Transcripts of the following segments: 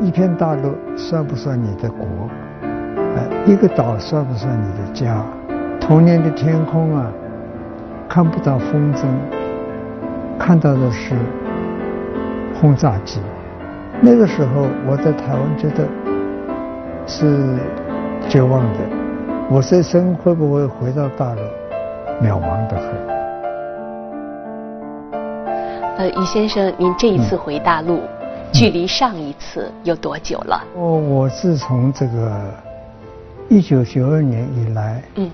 一片大陆算不算你的国？呃，一个岛算不算你的家？童年的天空啊，看不到风筝，看到的是轰炸机。那个时候我在台湾觉得是绝望的，我这生会不会回到大陆？渺茫的很。呃，于先生，您这一次回大陆，距离上一次有多久了？我我自从这个一九九二年以来，嗯，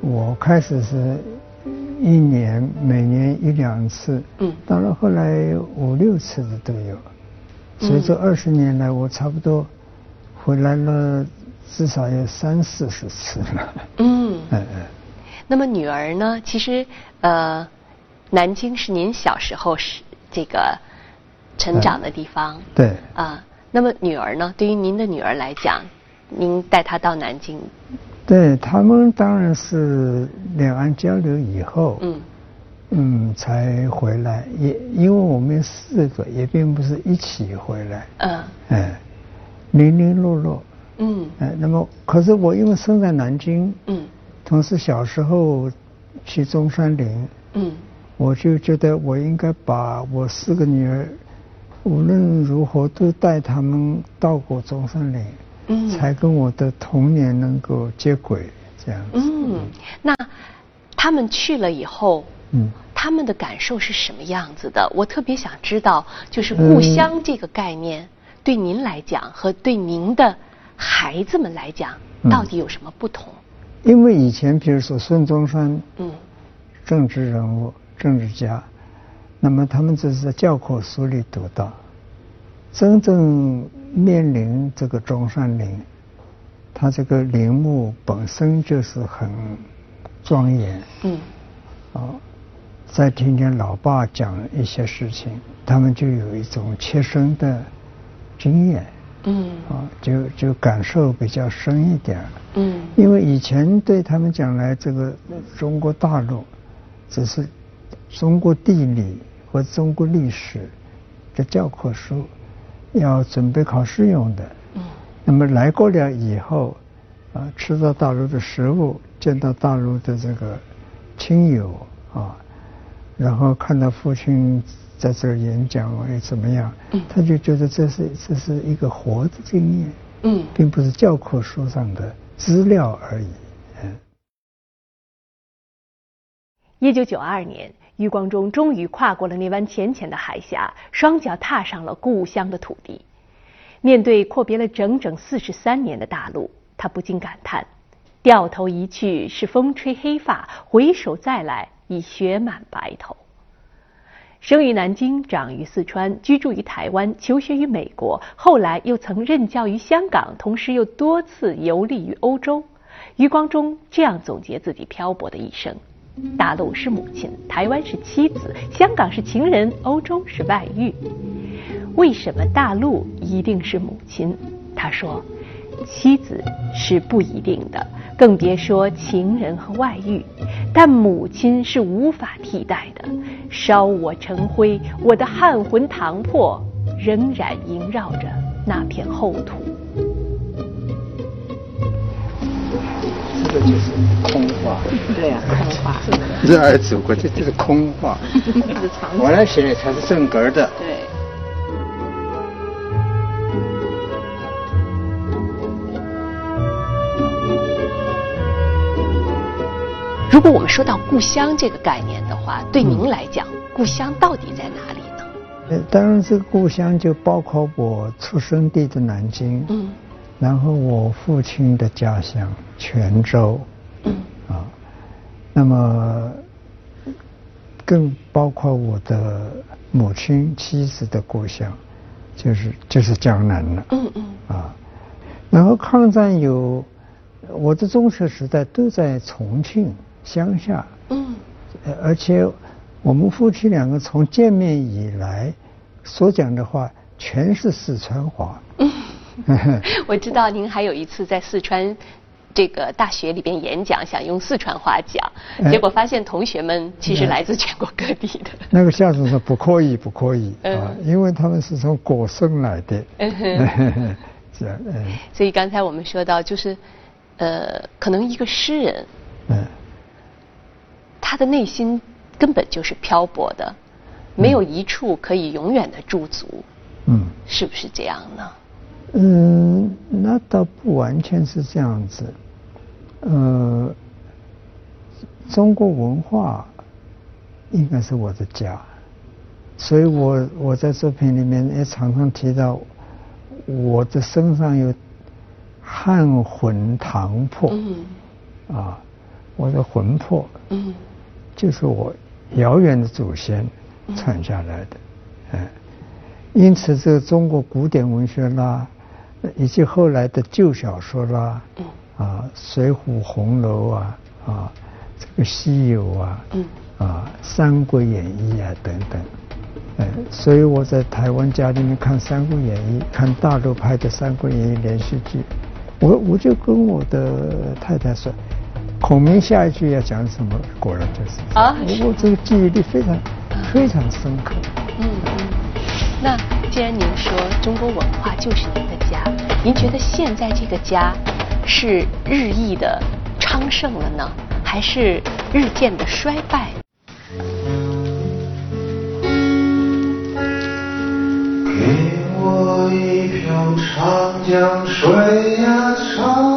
我开始是一年每年一两次，嗯，到了后来五六次的都有，所以这二十年来，我差不多回来了至少有三四十次了。嗯 嗯。那么女儿呢？其实呃。南京是您小时候是这个成长的地方。对。啊，那么女儿呢？对于您的女儿来讲，您带她到南京。对他们当然是两岸交流以后，嗯，嗯，才回来。也因为我们四个也并不是一起回来。嗯。哎，零零落落。嗯。哎，那么可是我因为生在南京，嗯，同时小时候去中山陵，嗯。我就觉得我应该把我四个女儿，无论如何都带他们到过中山陵，嗯，才跟我的童年能够接轨，这样子。嗯，那他们去了以后，嗯，他们的感受是什么样子的？我特别想知道，就是故乡这个概念，对您来讲和对您的孩子们来讲，到底有什么不同？因为以前，比如说孙中山，嗯，政治人物。政治家，那么他们只是在教科书里读到，真正面临这个中山陵，它这个陵墓本身就是很庄严。嗯。啊，再听听老爸讲一些事情，他们就有一种切身的经验。嗯。啊，就就感受比较深一点。嗯。因为以前对他们讲来，这个中国大陆只是。中国地理和中国历史的教科书要准备考试用的。嗯。那么来过了以后，啊，吃到大陆的食物，见到大陆的这个亲友啊，然后看到父亲在这儿演讲又怎么样？嗯。他就觉得这是这是一个活的经验。嗯。并不是教科书上的资料而已。一九九二年。余光中终于跨过了那湾浅浅的海峡，双脚踏上了故乡的土地。面对阔别了整整四十三年的大陆，他不禁感叹：掉头一去是风吹黑发，回首再来已雪满白头。生于南京，长于四川，居住于台湾，求学于美国，后来又曾任教于香港，同时又多次游历于欧洲。余光中这样总结自己漂泊的一生。大陆是母亲，台湾是妻子，香港是情人，欧洲是外遇。为什么大陆一定是母亲？他说：“妻子是不一定的，更别说情人和外遇。但母亲是无法替代的。烧我成灰，我的汉魂唐魄，仍然萦绕着那片厚土。”这就是空话，对呀，空话。热爱祖国，这就是空话。我来写的才是正格的。对。如果我们说到故乡这个概念的话，对您来讲，故乡到底在哪里呢？呃，当然，这个故乡就包括我出生地的南京。嗯。然后我父亲的家乡泉州，啊，那么更包括我的母亲妻子的故乡，就是就是江南了。嗯嗯。啊，然后抗战有我的中学时代都在重庆乡下。嗯。而且我们夫妻两个从见面以来所讲的话全是四川话。嗯。我知道您还有一次在四川这个大学里边演讲，想用四川话讲，结果发现同学们其实来自全国各地的。那个校长说不可以，不可以啊，因为他们是从果生来的。是啊，所以刚才我们说到，就是呃，可能一个诗人，嗯，他的内心根本就是漂泊的，没有一处可以永远的驻足。嗯，是不是这样呢？嗯，那倒不完全是这样子。呃，中国文化应该是我的家，所以我我在作品里面也常常提到，我的身上有汉魂唐魄，啊，我的魂魄，嗯，就是我遥远的祖先传下来的，哎，因此这个中国古典文学啦，以及后来的旧小说啦，嗯。啊，《水浒》《红楼》啊，啊，这个《西游》啊，嗯，啊，《三国演义》啊等等，哎，所以我在台湾家里面看《三国演义》，看大陆拍的《三国演义》连续剧，我我就跟我的太太说，孔明下一句要讲什么，果然就是啊，我这个记忆力非常非常深刻。嗯嗯，那既然您说中国文化就是您的家，您觉得现在这个家？是日益的昌盛了呢，还是日渐的衰败？给我一瓢长江水呀，长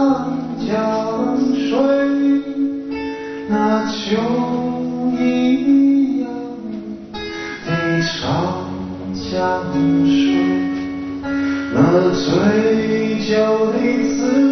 醉酒的滋味。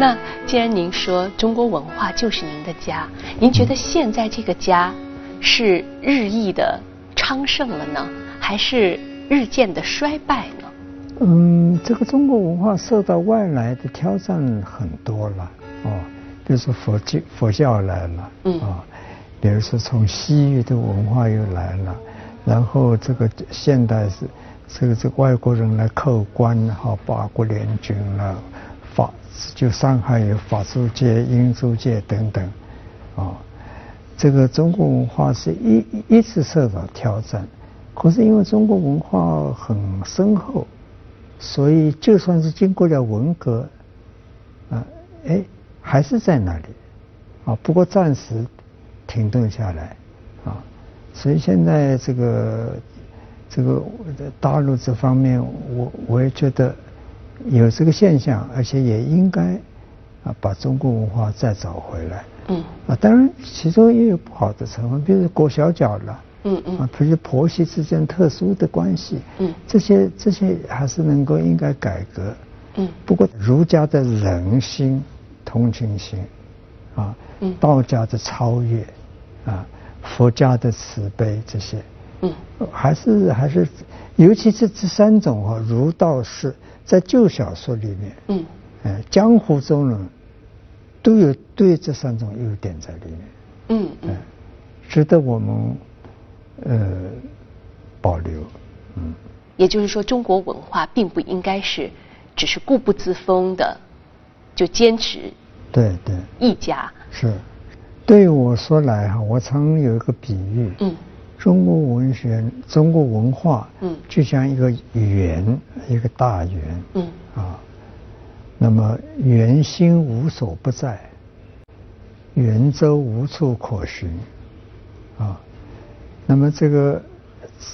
那既然您说中国文化就是您的家，您觉得现在这个家是日益的？昌盛了呢，还是日渐的衰败呢？嗯，这个中国文化受到外来的挑战很多了哦，比如说佛教佛教来了，嗯啊，比如说从西域的文化又来了，然后这个现代是这个这个外国人来扣关哈，八国联军了，就上海有法租界、英租界等等，啊。这个中国文化是一一直受到挑战，可是因为中国文化很深厚，所以就算是经过了文革，啊，哎，还是在那里，啊，不过暂时停顿下来，啊，所以现在这个这个大陆这方面，我我也觉得有这个现象，而且也应该啊把中国文化再找回来。嗯。啊，当然其中也有不好的成分，比如裹小脚了，嗯嗯，啊，比如婆媳之间特殊的关系，嗯，这些这些还是能够应该改革，嗯，不过儒家的人心、同情心，啊，嗯，道家的超越，啊，佛家的慈悲这些，嗯，还是还是，尤其是这三种啊，儒道释，在旧小说里面，嗯，哎，江湖中人。都有对这三种优点在里面，嗯嗯，值得我们呃保留，嗯。也就是说，中国文化并不应该是只是固步自封的，就坚持对对一家是。对我说来哈，我曾有一个比喻，嗯，中国文学、中国文化，嗯，就像一个圆，一个大圆，嗯。啊。那么圆心无所不在，圆周无处可寻，啊，那么这个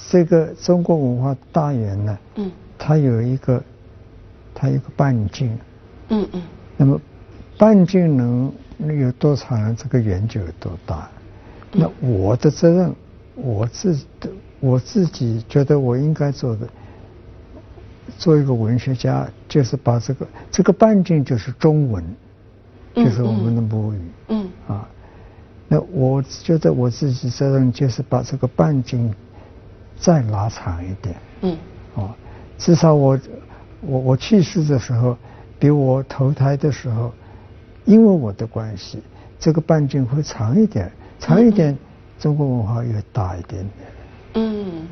这个中国文化大圆呢，嗯，它有一个它一个半径，嗯嗯，那么半径能有多长，这个圆就有多大。那我的责任，我自的我自己觉得我应该做的。做一个文学家，就是把这个这个半径就是中文，就是我们的母语。嗯。啊，那我觉得我自己责任就是把这个半径再拉长一点。嗯。啊，至少我我我去世的时候，比我投胎的时候，因为我的关系，这个半径会长一点，长一点，中国文化越大一点点。嗯。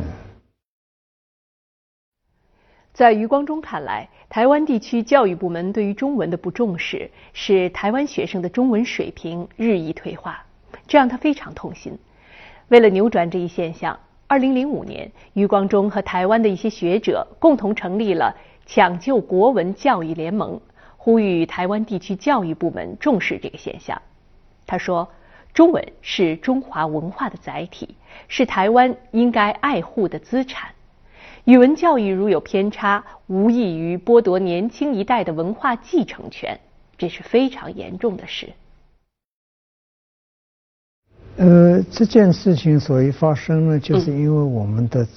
在余光中看来，台湾地区教育部门对于中文的不重视，使台湾学生的中文水平日益退化，这让他非常痛心。为了扭转这一现象，二零零五年，余光中和台湾的一些学者共同成立了抢救国文教育联盟，呼吁台湾地区教育部门重视这个现象。他说：“中文是中华文化的载体，是台湾应该爱护的资产。”语文教育如有偏差，无异于剥夺年轻一代的文化继承权，这是非常严重的事。呃，这件事情所以发生呢，就是因为我们的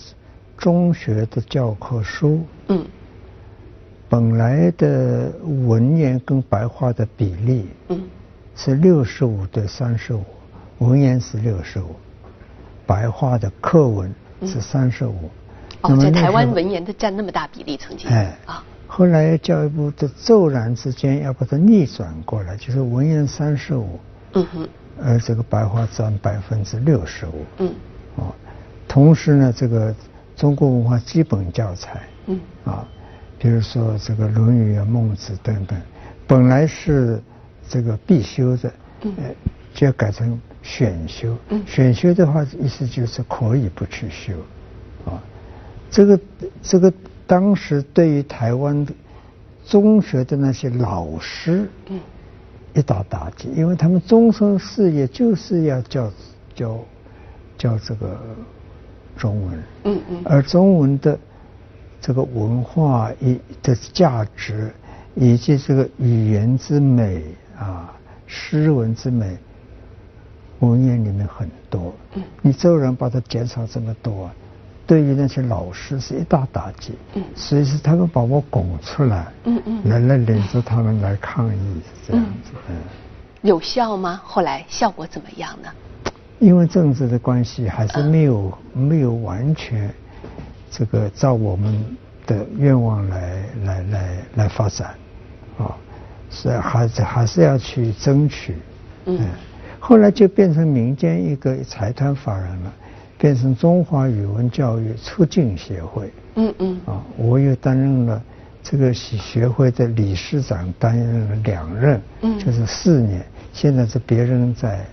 中学的教科书，嗯，本来的文言跟白话的比例，嗯，是六十五对三十五，文言是六十五，白话的课文是三十五。哦，在台湾文言的占那么大比例，曾经哎啊，后来教育部的骤然之间要把它逆转过来，就是文言三十五，嗯哼，而这个白话占百分之六十五，嗯，哦，同时呢，这个中国文化基本教材，嗯，啊，比如说这个《论语》啊、《孟子》等等，本来是这个必修的，嗯，就要改成选修，嗯，选修的话意思就是可以不去修，啊。这个这个当时对于台湾的中学的那些老师，嗯，一大打击，因为他们终身事业就是要教教教这个中文，嗯嗯，而中文的这个文化以的价值以及这个语言之美啊，诗文之美，文言里面很多，嗯，你骤然把它减少这么多。对于那些老师是一大打击，嗯，所以是他们把我拱出来，嗯嗯，来来领着他们来抗议，这样子，嗯，有效吗？后来效果怎么样呢？因为政治的关系，还是没有没有完全这个照我们的愿望来来来来发展，啊，是还是还是要去争取，嗯，后来就变成民间一个财团法人了。变成中华语文教育促进协会。嗯嗯。啊，我又担任了这个协会的理事长，担任了两任，嗯，就是四年。现在是别人在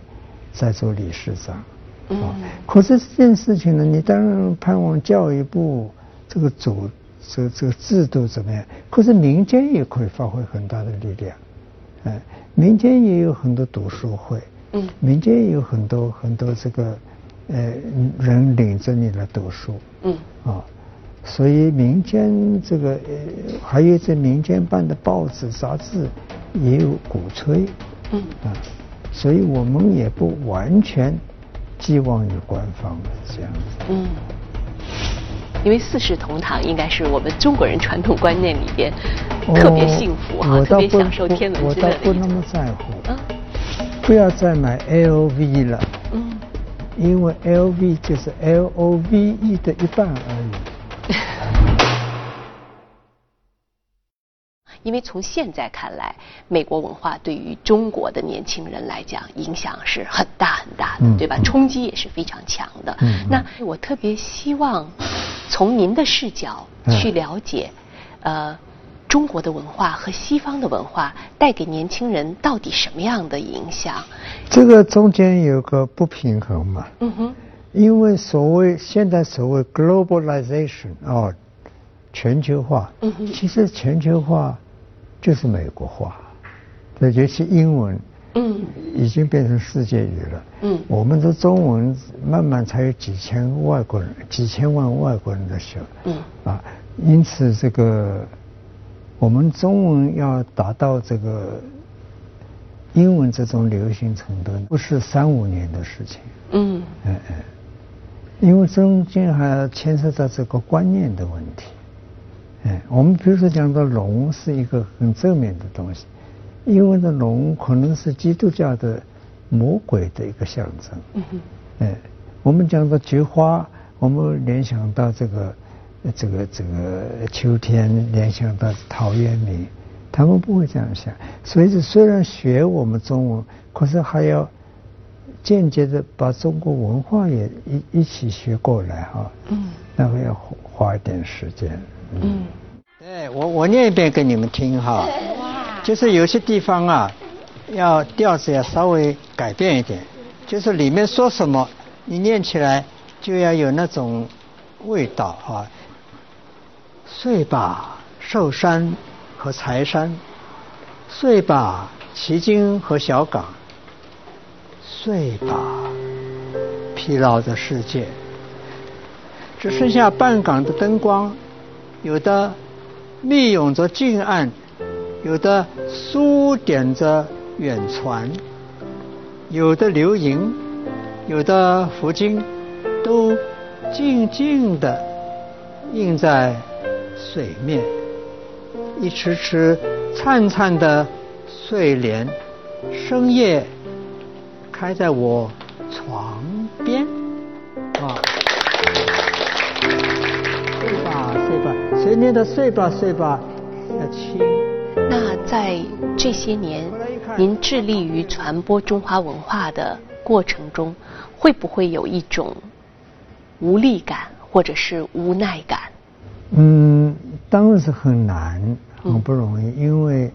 在做理事长。嗯。啊，可是这件事情呢，你当然盼望教育部这个组这这个制度怎么样？可是民间也可以发挥很大的力量。哎，民间也有很多读书会。嗯。民间也有很多很多这个。呃，人领着你来读书，嗯，啊，所以民间这个呃，还有这民间办的报纸杂志也有鼓吹，嗯，啊，所以我们也不完全寄望于官方这样子，嗯，因为四世同堂应该是我们中国人传统观念里边特别幸福哈，特别享受天伦之乐的我倒不那么在乎，啊，不要再买 LV 了，嗯。因为 L V 就是 L O V E 的一半而已。因为从现在看来，美国文化对于中国的年轻人来讲影响是很大很大的，对吧？冲击也是非常强的。嗯那我特别希望从您的视角去了解，呃。中国的文化和西方的文化带给年轻人到底什么样的影响？这个中间有个不平衡嘛。嗯哼。因为所谓现在所谓 globalization 哦，全球化。嗯哼。其实全球化就是美国化，尤其是英文。嗯。已经变成世界语了。嗯。我们的中文慢慢才有几千外国人、几千万外国人的学。嗯。啊，因此这个。我们中文要达到这个英文这种流行程度，不是三五年的事情。嗯哎哎，因为中间还牵涉到这个观念的问题。哎，我们比如说讲到龙是一个很正面的东西，因为那龙可能是基督教的魔鬼的一个象征。嗯哼。哎，我们讲到菊花我们联想到这个这个这个秋天，联想到陶渊明，他们不会这样想。所以，虽然学我们中文，可是还要间接的把中国文化也一一起学过来哈。嗯。那个要花一点时间。嗯。对我我念一遍给你们听哈。就是有些地方啊，要调子要稍微改变一点，就是里面说什么，你念起来。就要有那种味道啊！睡吧，寿山和财山；睡吧，旗津和小港；睡吧，疲劳的世界。只剩下半港的灯光，有的密涌着近岸，有的书点着远船，有的流萤，有的浮金。都静静地映在水面，一池池灿灿的睡莲，深夜开在我床边。啊，睡吧睡吧，谁念的睡吧睡吧要轻。那在这些年，您致力于传播中华文化的过程中，会不会有一种？无力感或者是无奈感，嗯，当然是很难，很不容易。因为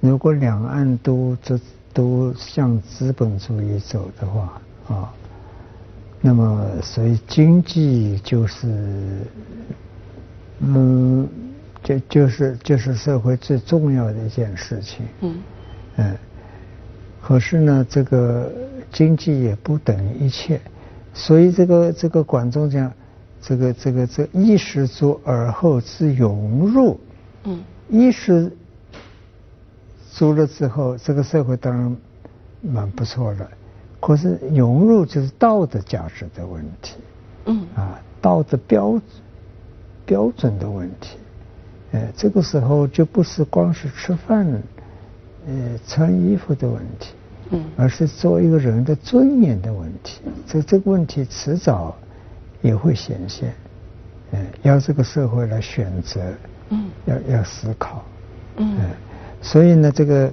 如果两岸都这都向资本主义走的话啊，那么所以经济就是，嗯，就就是就是社会最重要的一件事情。嗯，嗯，可是呢，这个经济也不等于一切。所以这个这个管仲讲，这个这个这衣食足而后知荣辱。嗯。衣食足了之后，这个社会当然蛮不错的。可是荣辱就是道德价值的问题。嗯。啊，道德标标准的问题。哎，这个时候就不是光是吃饭、呃穿衣服的问题。嗯，而是做一个人的尊严的问题，这这个问题迟早也会显现，嗯，要这个社会来选择，嗯，要要思考，嗯，所以呢，这个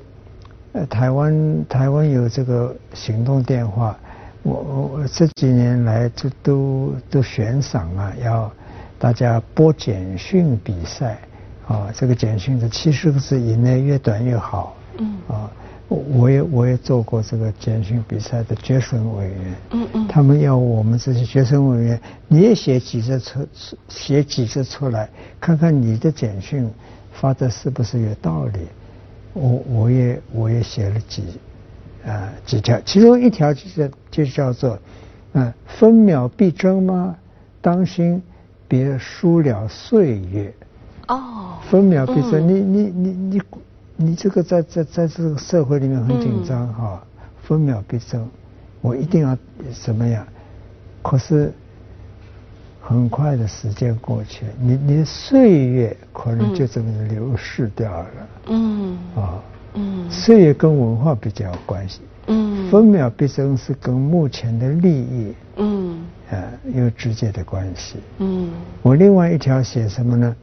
呃，台湾台湾有这个行动电话，我我这几年来就都都悬赏啊，要大家播简讯比赛，啊，这个简讯的七十个字以内越短越好，嗯，啊。我也我也做过这个简讯比赛的决审委员，嗯嗯，他们要我们这些决审委员，你也写几则出写几则出来，看看你的简讯发的是不是有道理。我我也我也写了几啊几条，其中一条就是就叫做嗯分秒必争吗？当心别输了岁月。哦，分秒必争，你你你你。你这个在在在这个社会里面很紧张哈，分秒必争，我一定要怎么样？可是很快的时间过去，你你的岁月可能就这么流逝掉了。嗯。啊。嗯。岁月跟文化比较有关系。嗯。分秒必争是跟目前的利益。嗯。啊，有直接的关系。嗯。我另外一条写什么呢？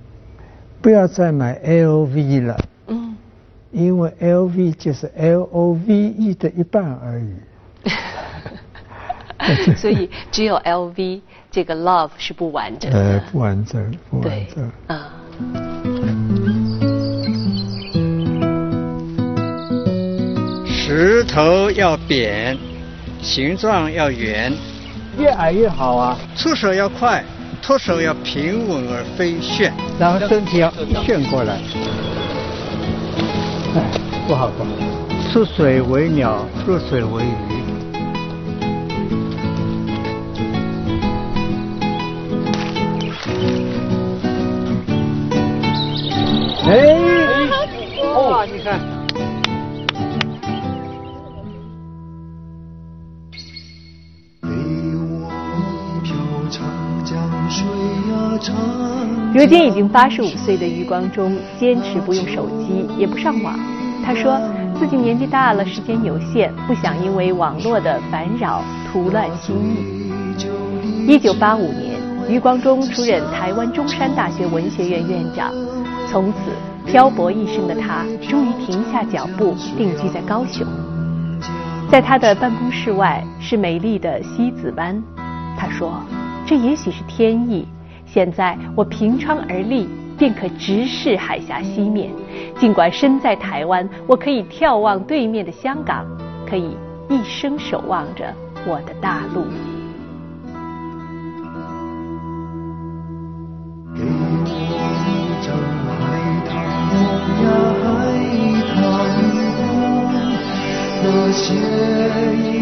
不要再买 LV 了。嗯因为 L V 就是 L O V E 的一半而已，所以只有 L V 这个 love 是不完整的。呃，不完整，不完整。啊。石头要扁，形状要圆，越矮越好啊。出手要快，脱手要平稳而非旋，然后身体要旋过来。不好不好，出水为鸟，入水为鱼。哎，如今已经八十五岁的余光中，坚持不用手机，也不上网。他说自己年纪大了，时间有限，不想因为网络的烦扰徒乱心意。一九八五年，余光中出任台湾中山大学文学院院长，从此漂泊一生的他终于停下脚步，定居在高雄。在他的办公室外是美丽的西子湾，他说：“这也许是天意。现在我凭窗而立，便可直视海峡西面。尽管身在台湾，我可以眺望对面的香港，可以一生守望着我的大陆。”那些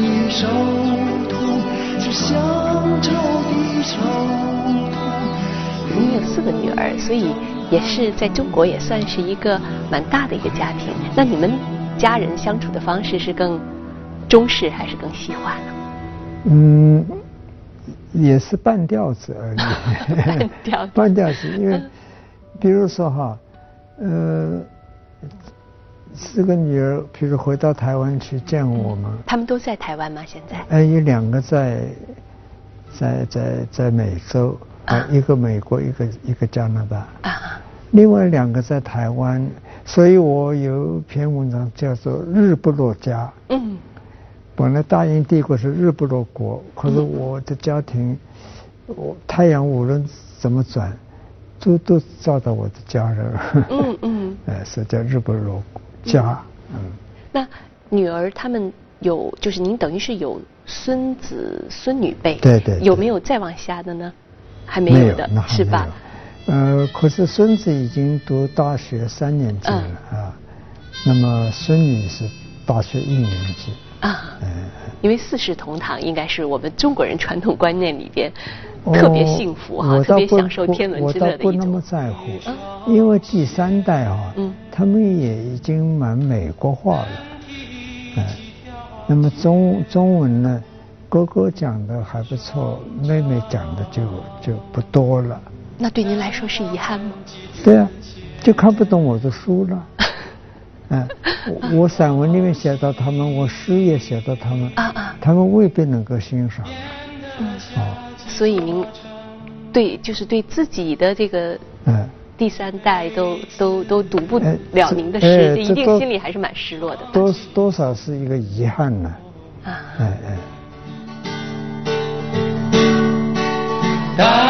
你有四个女儿，所以也是在中国也算是一个蛮大的一个家庭。那你们家人相处的方式是更中式还是更西化呢？嗯。也是半吊子而已，半吊子，半吊子，因为，比如说哈，呃，四个女儿，比如回到台湾去见我们，他们都在台湾吗？现在？哎，有两个在，在在在美洲，啊，一个美国，一个一个加拿大，啊，另外两个在台湾，所以我有篇文章叫做《日不落家》。嗯。本来大英帝国是日不落国，可是我的家庭，我太阳无论怎么转，都都照到我的家人。嗯嗯。哎，是叫日不落家。嗯。那女儿他们有，就是您等于是有孙子孙女辈。对对。有没有再往下的呢？还没有的，是吧？呃，可是孙子已经读大学三年级了啊，那么孙女是大学一年级。啊，因为四世同堂应该是我们中国人传统观念里边特别幸福哈，特别享受天伦之乐的一种。我倒不那么在乎，因为第三代啊，他们也已经蛮美国化了，哎，那么中中文呢，哥哥讲的还不错，妹妹讲的就就不多了。那对您来说是遗憾吗？对啊，就看不懂我的书了。嗯，我散文里面写到他们，我诗也写到他们，他们未必能够欣赏。哦，所以您对就是对自己的这个第三代都都都读不了您的诗，一定心里还是蛮失落的。多多少是一个遗憾呢。哎哎。